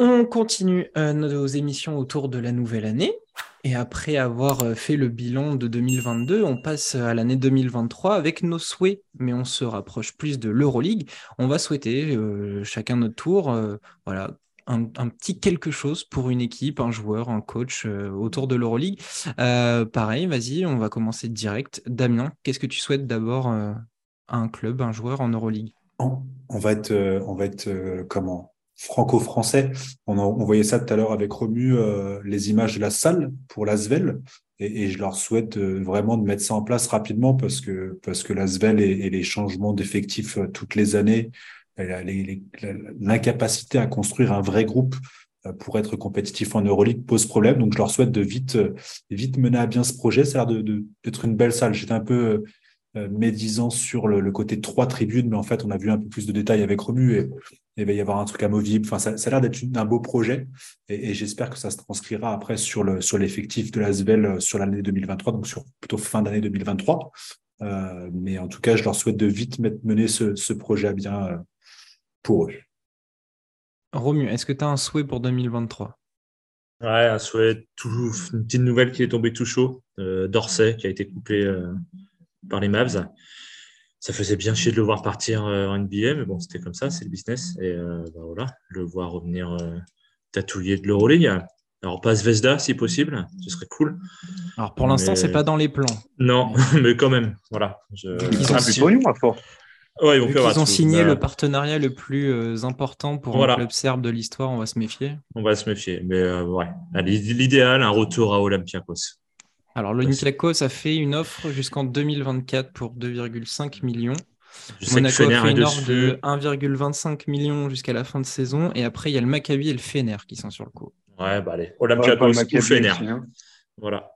On continue euh, nos émissions autour de la nouvelle année. Et après avoir euh, fait le bilan de 2022, on passe à l'année 2023 avec nos souhaits, mais on se rapproche plus de l'Euroleague. On va souhaiter euh, chacun notre tour, voilà, un, petit quelque chose pour une équipe, un joueur, un coach autour de l'Euroleague. pareil, vas-y, on va commencer direct. Damien, qu'est-ce que tu souhaites d'abord à un club, un joueur en Euroleague? On, va être, on va comment? Franco-français. On, voyait ça tout à l'heure avec Romu, euh, les images de la salle pour l'Asvel. Et, et, je leur souhaite euh, vraiment de mettre ça en place rapidement parce que, parce que et, et, les changements d'effectifs euh, toutes les années, l'incapacité à construire un vrai groupe pour être compétitif en Euroleague pose problème. Donc, je leur souhaite de vite, vite mener à bien ce projet. Ça a l'air d'être une belle salle. J'étais un peu médisant sur le, côté trois tribunes, mais en fait, on a vu un peu plus de détails avec Romu et il va y avoir un truc amovible. Enfin, ça, a l'air d'être un beau projet et, j'espère que ça se transcrira après sur le sur l'effectif de la SVEL euh, sur l'année 2023, donc sur plutôt fin d'année 2023. Euh, mais en tout cas, je leur souhaite de vite mener ce, projet à bien euh, pour eux. Romu, est-ce que tu as un souhait pour 2023 Ouais, un souhait, tout, une petite nouvelle qui est tombée tout chaud. Euh, Dorsey qui a été coupé euh, par les Mavs ça faisait bien chier de le voir partir euh, en NBA, mais bon, c'était comme ça, c'est le business. Et euh, bah voilà, le voir revenir euh, tatouiller de l'Euroleague. Alors, pas Zvezda si possible, ce serait cool. Alors, pour l'instant, c'est pas dans les plans. Non, mais quand même, voilà. Je... Ils ont signé, fort. Ouais, ils, ils ont signé le partenariat le plus important pour un club serbe de l'histoire, on va se méfier. On va se méfier, mais ouais. L'idéal, un retour à Olympiakos. Alors, l'Olympiakos a fait une offre jusqu'en 2024 pour 2,5 millions. Monaco a fait une offre de 1,25 millions jusqu'à la fin de saison. Et après, il y a le Maccabi et le Fener qui sont sur le coup. Ouais, bah allez. Olympiakos ou Fener. Hein. Voilà.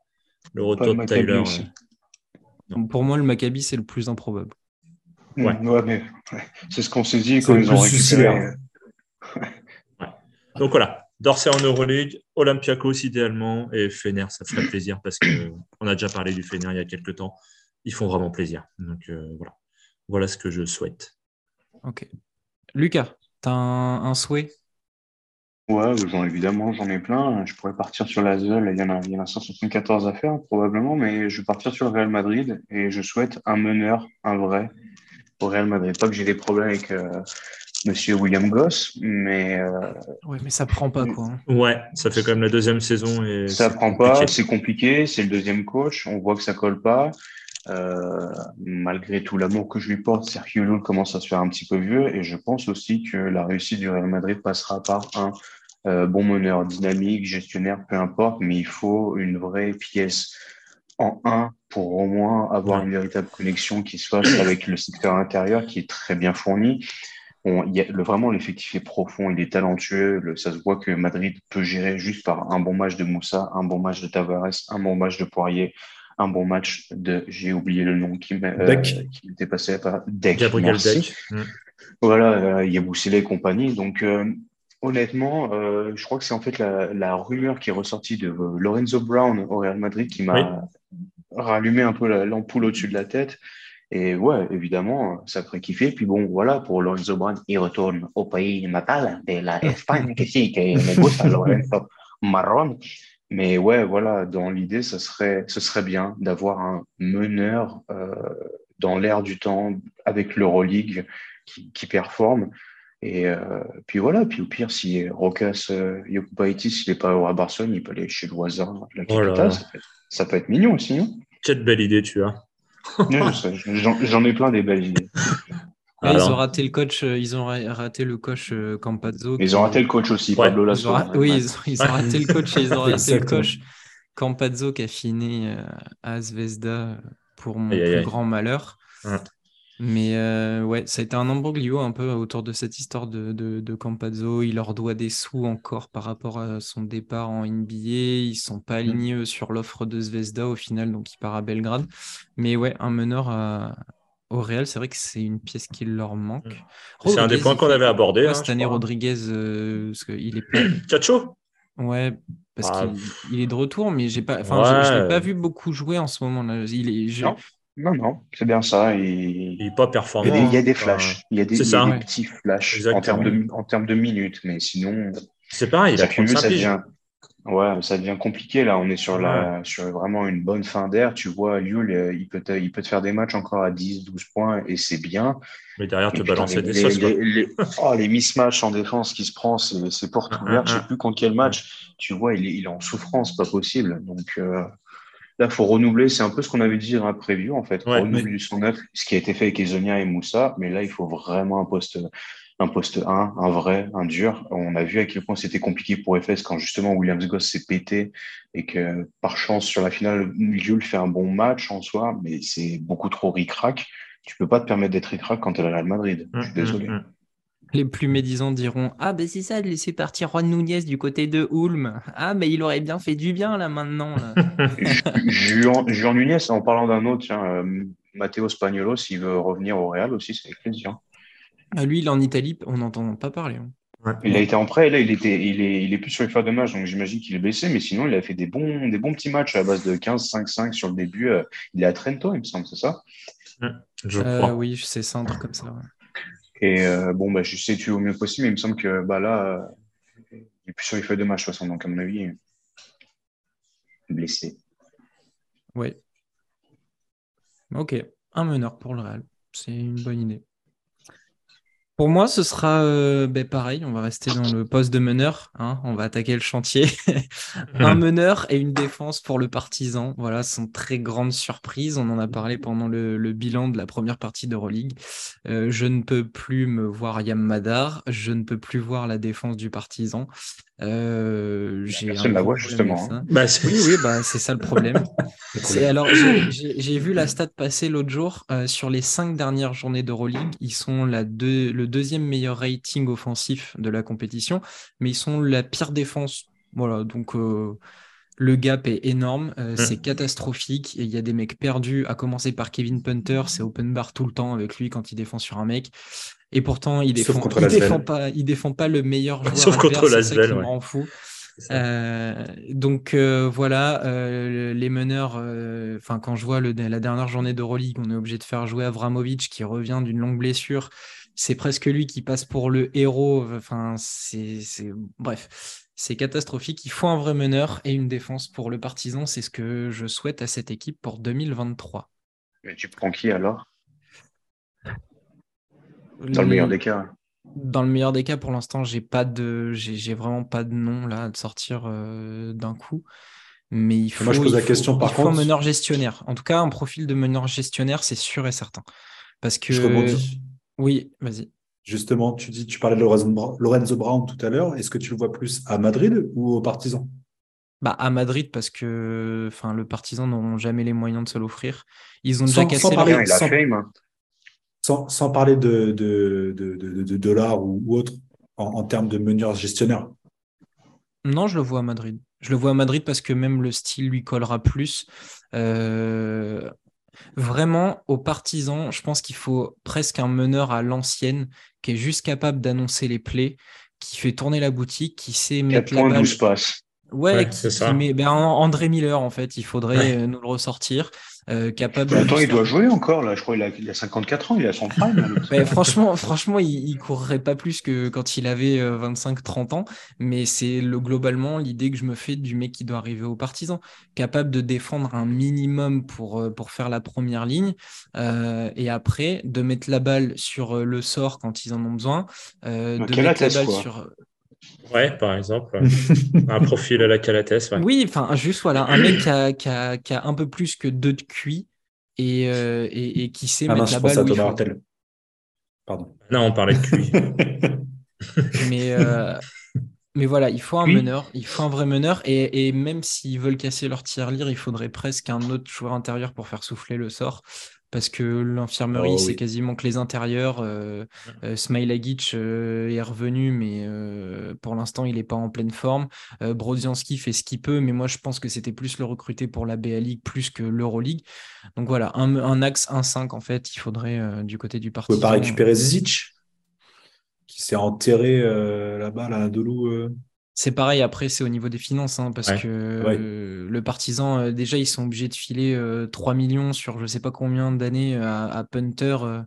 Le retour de Tyler. Euh, pour moi, le Maccabi, c'est le plus improbable. Ouais, ouais mais c'est ce qu'on s'est dit quand ils ont récupéré. Donc voilà, Dorsey en Euroleague, Olympiakos idéalement et Fener, ça ferait plaisir parce qu'on a déjà parlé du Fener il y a quelques temps. Ils font vraiment plaisir. Donc euh, voilà. Voilà ce que je souhaite. Ok. Lucas, tu as un, souhait? Ouais, évidemment, j'en ai plein. Je pourrais partir sur la ZEL, il y en a, il y en a 174 à faire probablement, mais je vais partir sur le Real Madrid et je souhaite un meneur, un vrai, au Real Madrid. Pas que j'ai des problèmes avec, euh, Monsieur William Goss, mais. Euh, ouais, mais ça prend pas quoi. Hein. Ouais, ça fait quand même la deuxième saison et. Ça prend pas, c'est compliqué, c'est le deuxième coach, on voit que ça colle pas. Euh, malgré tout l'amour que je lui porte, Sergio Llull commence à se faire un petit peu vieux et je pense aussi que la réussite du Real Madrid passera par un euh, bon meneur dynamique, gestionnaire, peu importe, mais il faut une vraie pièce en un pour au moins avoir une véritable connexion qui se fasse avec le secteur intérieur qui est très bien fourni y a, le, vraiment, l'effectif est profond, il est talentueux. Le, ça se voit que Madrid peut gérer juste par un bon match de Moussa, un bon match de Tavares, un bon match de Poirier, un bon match de, j'ai oublié le nom qui m'était passé par Deck. Gabriel Deck. Mm. Voilà, euh, Yaboussile et compagnie. Donc, euh, honnêtement, euh, je crois que c'est en fait la, la, rumeur qui est ressortie de Lorenzo Brown au Real Madrid qui m'a rallumé un peu l'ampoule au-dessus de la tête. Et ouais, évidemment, ça ferait kiffer. Puis bon, voilà, pour Lorenzo Brown, il retourne au pays natal de la Espagne, que sí, que me gusta Lorenzo Marron. Mais ouais, voilà, dans l'idée, ce serait, ce serait bien d'avoir un meneur euh, dans l'air du temps avec l'Euroleague qui, qui performe. Et euh, puis voilà, puis au pire, si Rokas euh, Yokubaitis, il n'est pas à Barcelone, il peut aller chez le voisin, la capitale. ça, peut être, ça, peut être, mignon aussi. Hein Quelle belle idée tu as. J'en ai plein des belles idées. ils ont raté le coach, euh, ils ont raté le coach euh, Campazzo. Ils ont raté le coach aussi, Pablo Lasso. Oui, ils ont, raté le coach et ils ont raté le coach Campazzo qui a fini à Zvezda pour mon plus grand malheur. Mais euh, ouais, ça a été un embroglio un peu autour de cette histoire de, de, Campazzo. Il leur doit des sous encore par rapport à son départ en NBA. Ils sont pas mmh. alignés sur l'offre de Zvezda au final, donc il part à Belgrade. Mais ouais, un meneur à, au Real, c'est vrai que c'est une pièce qui leur manque. Mm. C'est un des points qu'on avait abordé. hein, cette année, crois. Rodriguez, euh, parce qu'il est. Cacho? Ouais, parce Ah, qu'il il est de retour, mais j'ai pas. Enfin, je, je l'ai pas vu beaucoup jouer en ce moment là. Il est. je- Non. Non, c'est bien ça. Et... Il n'est pas Il y performant. a des, il y a des flashs, il y a des, c'est il y a ça. des Ouais. petits flashs en termes, de, en termes de minutes, mais sinon, C'est pareil, il a ça cumule, 35 ça piges. devient, ouais, ça devient compliqué là. On est sur, la, sur vraiment une bonne fin d'air. Tu vois, Yul, euh, il peut, te, il peut te faire des matchs encore à 10, 12 points et c'est bien. Mais derrière, te balancer des sauces. les, les- oh, les mismatchs en défense qui se prend, c'est porte Un, ouverte. un, Je un. sais plus contre quel match. Tu vois, il est, il est en souffrance, pas possible. Donc euh, là, il faut renouveler. C'est un peu ce qu'on avait dit dans la preview, en fait. Ouais, renouveler du 109, ce qui a été fait avec Ezonia et Moussa. Mais là, il faut vraiment un poste, un poste 1, un vrai, un dur. On a vu à quel point c'était compliqué pour FS quand justement Williams Goss s'est pété et que par chance, sur la finale, Yul fait un bon match en soi, mais c'est beaucoup trop ric-rac. Tu peux pas te permettre d'être ric-rac quand tu es à Real Madrid. Je suis Hum, désolé. hum, hum. Les plus médisants diront Ah, ben c'est ça de laisser partir Juan Nunez du côté de Ulm. Ah, mais il aurait bien fait du bien là maintenant. là. Juan, Juan Nunez, en parlant d'un autre, tiens, euh, Matteo Spagnolo, s'il veut revenir au Real aussi, c'est avec plaisir. Ah, Lui, il est en Italie, on n'entend pas parler. hein. Il a été en prêt, et là, il, était, il, est, il est plus sur les phases de match, donc j'imagine qu'il est blessé, mais sinon, il a fait des bons, des bons petits matchs à base de 15-5-5 sur le début. euh, Il est à Trento, il me semble, c'est ça? Je Euh, crois. oui, c'est ça, un truc comme ça. ouais. Et euh, bon, bah, je sais tu au mieux possible, mais il me semble que bah, là, euh, il est plus sur les feuilles de match, de toute façon, donc à mon avis, blessé. Ouais. Ok, un meneur pour le Real. C'est une bonne idée. Pour moi, ce sera euh, ben, pareil. On va rester dans le poste de meneur. hein, on va attaquer le chantier. un meneur et une défense pour le partisan. Voilà, ce sont très grandes surprises. On en a parlé pendant le, le bilan de la première partie d'Euroleague. Euh, je ne peux plus me voir Yam Madar. Je ne peux plus voir la défense du partisan. Euh, j'ai personne la voit, justement, ça. Bah, Oui, oui, bah, c'est ça le problème. C'est alors j'ai- j'ai j'ai vu la stat passer l'autre jour euh, sur les cinq dernières journées d'Euroleague, ils sont la deux- le deuxième meilleur rating offensif de la compétition, mais ils sont la pire défense. Voilà, donc euh, le gap est énorme, euh, c'est catastrophique. Il y a des mecs perdus, à commencer par Kevin Punter, c'est open bar tout le temps avec lui quand il défend sur un mec. Et pourtant, il défend, il défend pas, il défend pas le meilleur joueur Sauf contre adverse, l'Asvel, ouais. rend fou. Euh, donc euh, voilà, euh, les meneurs, enfin quand je vois le, la dernière journée d'Euroleague, on est obligé de faire jouer Avramovic qui revient d'une longue blessure. C'est presque lui qui passe pour le héros. Enfin, c'est, bref, c'est catastrophique. Il faut un vrai meneur et une défense pour le partisan. C'est ce que je souhaite à cette équipe pour 2023. Mais tu prends qui alors? Dans le meilleur des cas. Dans le meilleur des cas, pour l'instant, j'ai pas de, j'ai vraiment pas de nom là à te sortir euh, d'un coup. Mais il faut, Moi, je pose la faut- question, il par faut contre- un meneur gestionnaire. En tout cas, un profil de meneur gestionnaire, c'est sûr et certain. Parce que Je rebondis. Oui, vas-y. Justement, tu dis, tu parlais de Lorenzo Brown tout à l'heure. Est-ce que tu le vois plus à Madrid ou au Partizan Bah, à Madrid, parce que enfin, le Partizan n'auront jamais les moyens de se l'offrir. Ils ont déjà Sans- cassé sans parler- sans- fame. sans, sans parler de, de, de, de- de dollars ou, ou autre en, en termes de meneur gestionnaire. Non, je le vois à Madrid. Je le vois à Madrid parce que même le style lui collera plus. Euh, Vraiment, aux partisans, je pense qu'il faut presque un meneur à l'ancienne qui est juste capable d'annoncer les plays, qui fait tourner la boutique, qui sait 4 mettre la balle. 12 passes. Ouais, Ouais, qui, ça. met ben, André Miller en fait, il faudrait Ouais. euh, nous le ressortir, euh, capable. Mais attends, de il doit jouer encore, là. Je crois qu'il a, il a 54 ans, il a son prime. Ouais, franchement, franchement, il, il courrait pas plus que quand il avait 25-30 ans, mais c'est le, globalement l'idée que je me fais du mec qui doit arriver au partisan, capable de défendre un minimum pour, euh, pour faire la première ligne, euh, et après de mettre la balle sur euh, le sort quand ils en ont besoin, euh, de mettre la balle quoi? sur. Ouais, par exemple. un profil à la Calates. Ouais. Oui, enfin, juste voilà, un mec qui a, qui a- qui a un peu plus que deux de QI et, euh, et, et qui sait Ah mettre je la pense balle à où il faut. Pardon. Non, on parlait de QI. Mais, euh, mais voilà, il faut un Oui. meneur, il faut un vrai meneur. Et, et même s'ils veulent casser leur tirelire, il faudrait presque un autre joueur intérieur pour faire souffler le sort. Parce que l'infirmerie, Oh, c'est oui. quasiment que les intérieurs. Euh, euh, Smilagic euh, est revenu, mais euh, pour l'instant, il n'est pas en pleine forme. Brodzianski fait ce qu'il peut, mais moi, je pense que c'était plus le recruter pour la BA League plus que l'Euroleague. Donc voilà, un, axe 1-5, en fait, il faudrait du côté du parti. On peut pas récupérer Zic qui s'est enterré là-bas, là, à Dolou c'est pareil, après, c'est au niveau des finances, hein, parce que le partisan, euh, déjà, ils sont obligés de filer 3 euh, millions sur je ne sais pas combien d'années à, Punter euh,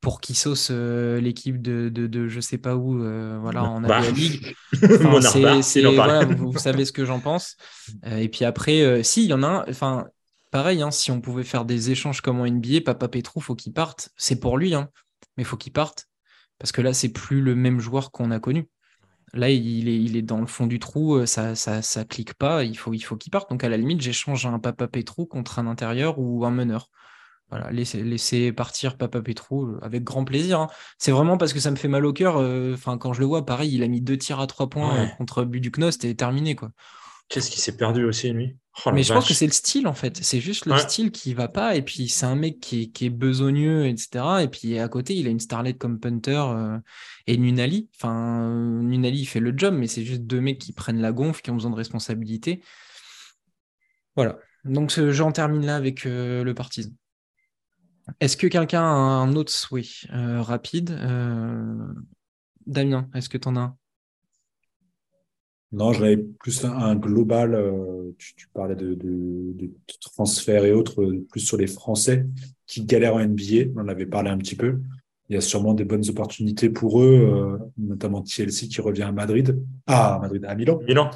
pour qu'il sauce l'équipe de, de, je ne sais pas où, voilà, en bah. League. vous, savez ce que j'en pense. et puis après, si, il y en a un, enfin, pareil, hein, si on pouvait faire des échanges comme en NBA, Papa Petrou, faut qu'il parte. C'est pour lui, hein, mais faut qu'il parte. Parce que là, c'est plus le même joueur qu'on a connu. Là, il est, il est dans le fond du trou, euh, ça, ça, ça clique pas, il faut, il faut qu'il parte. Donc, à la limite, j'échange un Papa Petrou contre un intérieur ou un meneur. Voilà, laisser, partir Papa Petrou euh, avec grand plaisir. Hein. C'est vraiment parce que ça me fait mal au cœur. Euh, enfin, quand je le vois, pareil, il a mis deux tirs à trois points contre Buduknost et terminé. quoi. Qu'est-ce qui s'est perdu aussi, lui? Oh Mais je pense que c'est le style, en fait. C'est juste le style qui va pas. Et puis, c'est un mec qui est, qui est, besogneux, etc. Et puis, à côté, il a une starlette comme Punter euh, et Nunali. Enfin, Nunali, il fait le job, mais c'est juste deux mecs qui prennent la gonfle, qui ont besoin de responsabilité. Voilà. Donc, j'en termine là avec euh, le partisan. Est-ce que quelqu'un a un autre souhait euh, rapide? Damien, est-ce que tu en as un? Non, j'avais plus un, global. Euh, tu, parlais de, de, transferts et autres, euh, plus sur les Français qui galèrent en NBA. On en avait parlé un petit peu. Il y a sûrement des bonnes opportunités pour eux, euh, notamment TLC qui revient à Madrid. Ah, à Madrid, à Milan. Milan.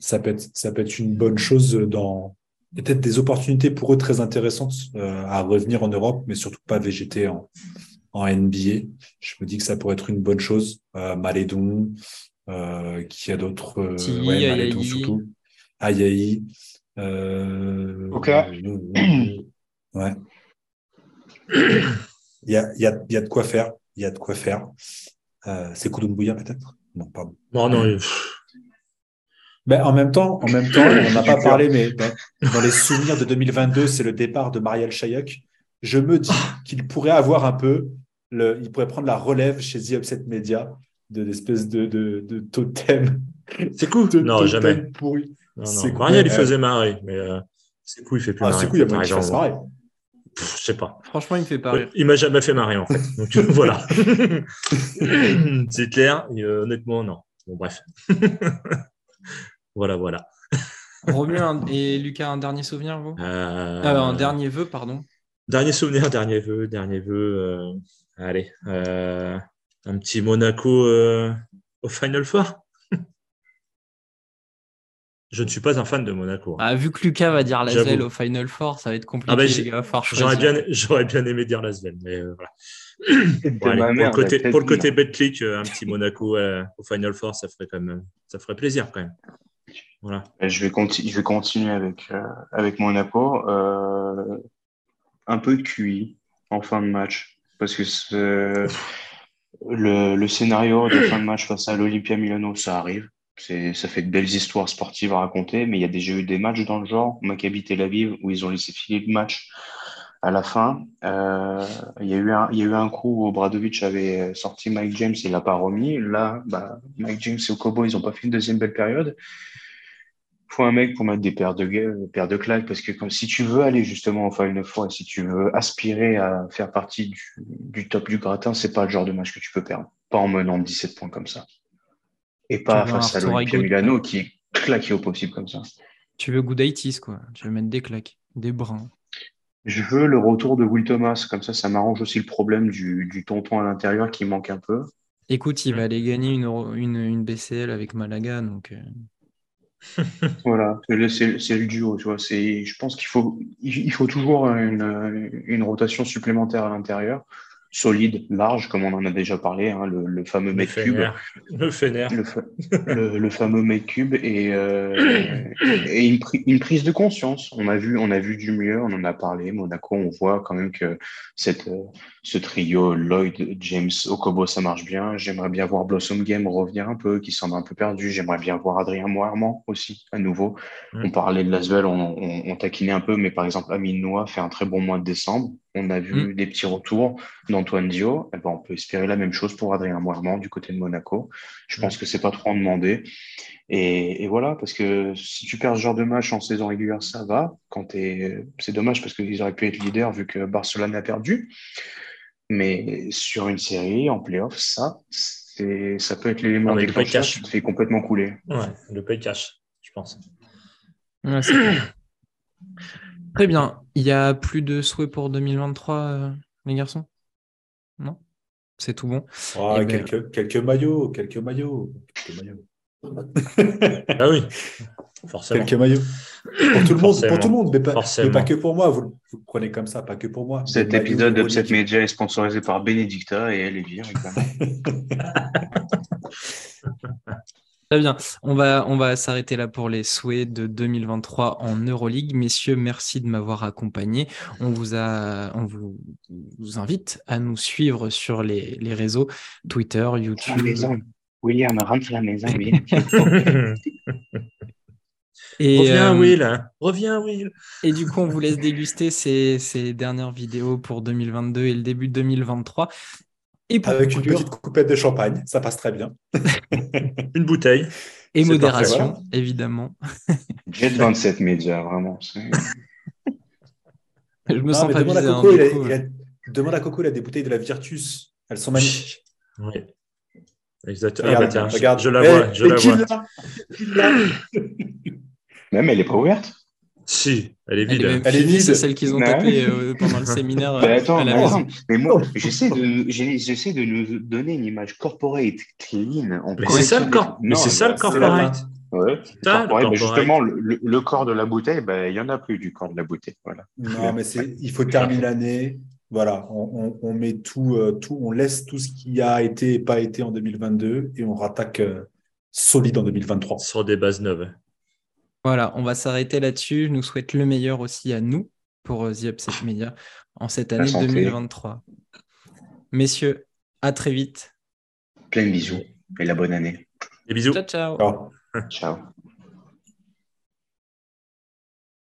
ça, peut être, ça peut être une bonne chose dans. Peut-être des opportunités pour eux très intéressantes à revenir en Europe, mais surtout pas végéter en, en NBA. Je me dis que ça pourrait être une bonne chose. Malédon, euh, qui a d'autres euh, ouais, surtout. Ayaï euh, ok ouais. Il y a, il y, a, il y a de quoi faire. Il y a de quoi faire. Euh, c'est Koudoumbouyia peut-être? Non pardon. Non non ben, en même temps, en même temps, on n'a pas parlé, mais dans, les souvenirs de 2022, c'est le départ de Marielle Chayak. Je me dis qu'il pourrait avoir un peu, le, il pourrait prendre la relève chez The Upset Media de l'espèce de, de, de, totem. C'est cool. non, jamais. Pourri. Non, non. Marielle, il faisait marrer, mais euh, c'est cool, il fait plus ah, C'est cool, il y a pas fasse marrer. Je sais pas. Franchement, il me fait pas rire. Il m'a jamais fait marrer, en fait. Donc, voilà. c'est clair. Et, euh, honnêtement, non. Bon, bref. voilà, voilà. Romain et Lucas, un dernier souvenir, vous? Euh... Ah, Un dernier vœu, pardon. Dernier souvenir, dernier vœu, dernier vœu. Euh, allez. Un petit Monaco euh, au Final Four Je ne suis pas un fan de Monaco. Hein. Ah, vu que Lucas va dire Lasvel au Final Four, ça va être compliqué. Ah bah, j'aurais, bien, j'aurais bien aimé dire Lasvel, mais euh, voilà. pour, le côté, pour le côté BetClick, euh, un petit Monaco au Final Four, ça ferait, quand même, ça ferait plaisir quand même. Voilà. Je vais, je vais continuer avec, avec Monaco. un peu de QI en fin de match. Parce que le, scénario de fin de match face à l'Olympia Milano, ça arrive. Ça fait de belles histoires sportives à raconter, mais il y a déjà eu des matchs dans le genre, Maccabi Tel Aviv, où ils ont laissé filer le match à la fin. Euh, il, y a eu un, y a eu un coup où Bradovic avait sorti Mike James, il l'a pas remis. Là, bah, Mike James et Okobo, ils ont pas fait une deuxième belle période faut un mec pour mettre des paires de, paires de claques parce que comme, si tu veux aller justement au Final Four et si tu veux aspirer à faire partie du, du top du gratin, c'est pas le genre de match que tu peux perdre. Pas en menant 17 points comme ça. Et pas face à l'Olympia Milano qui est claqué au possible comme ça. Tu veux Goudaitis, quoi. Tu veux mettre des claques, des brins. Je veux le retour de Will Thomas. Comme ça, ça m'arrange aussi le problème du, du tonton à l'intérieur qui manque un peu. Écoute, il va aller gagner une, une, une BCL avec Malaga, donc. Voilà, c'est le duo, tu vois. Je pense qu'il faut, il faut toujours une, une rotation supplémentaire à l'intérieur solide, large, comme on en a déjà parlé, hein, le, fameux mètre cube. Le Fener. Le, fameux cube et, euh, et une, une, prise de conscience. On a, vu, on a vu du mieux, on en a parlé. Monaco, on voit quand même que cette, ce trio Lloyd, James, Okobo, ça marche bien. J'aimerais bien voir Blossom Game revenir un peu, qui semble un peu perdu. J'aimerais bien voir Adrien Moirement aussi, à nouveau. Mm. On parlait de on, on, on, taquinait un peu, mais par exemple, Amin Noah fait un très bon mois de décembre On a vu des petits retours d'Antoine Dio. Eh ben, on peut espérer la même chose pour Adrien Moirement du côté de Monaco. Je pense que c'est pas trop en demander. Et, et, voilà, parce que si tu perds ce genre de match en saison régulière, ça va. Quand c'est dommage parce qu'ils auraient pu être leaders vu que Barcelone a perdu. Mais sur une série, en playoff, ça, ça peut être l'élément déclencheur qui te fait complètement couler. Ouais, le pay cash, je pense. Très bien. Il y a plus de souhaits pour 2023, euh, les garçons? Non? C'est tout bon. Oh, quelques, quelques, maillots, quelques maillots, quelques maillots. ah oui, forcément. Quelques maillots. Pour tout le monde, pour tout le monde mais, pas, pas, que pour moi. Vous, vous, le prenez comme ça, pas que pour moi. Cet épisode d'Upset Media est sponsorisé par Benedicta et Elvire, Très bien. On va, on va s'arrêter là pour les souhaits de 2023 en Euroleague. Messieurs, merci de m'avoir accompagné. On vous, a, on vous, vous, invite à nous suivre sur les, les réseaux Twitter, YouTube. William, rentre à la maison, Et, Reviens, euh, Will. Reviens, Will. Et du coup, on vous laisse déguster ces, ces, dernières vidéos pour 2022 et le début de 2023. Et Avec une petite coupette de champagne, ça passe très bien. une bouteille. Et modération, évidemment. Jet 27 médias, vraiment. Je me sens pas demande, à Coco, il a, il a, demande à Coco, il a des bouteilles de la Virtus. Elles sont magnifiques. Oui. Exactement. Regarde, ah, bah, tiens, regarde. Je, la vois. Je la vois. Même elle n'est pas ouverte? Si, elle est vide. Elle est, elle est vide. C'est celle qu'ils ont tapée euh, pendant le séminaire. Mais attends, mais moi, j'essaie de, j'essaie de nous donner une image corporate clean. mais c'est ça, le corps. mais c'est ça le corporate. Ouais, ça, corporate, mais justement, le, le, corps de la bouteille, ben, il n'y en a plus du corps de la bouteille. Voilà. Non, mais c'est, il faut terminer l'année. Voilà, on, on, on met tout, euh, tout, on laisse tout ce qui a été et pas été en 2022 et on rattaque euh, solide en 2023. Sur des bases neuves. Voilà, on va s'arrêter là-dessus. Je nous souhaite le meilleur aussi à nous pour euh, The Upset Media en cette année 2023. Messieurs, à très vite. Plein de bisous et la bonne année. Des bisous. Ciao, ciao. Ciao.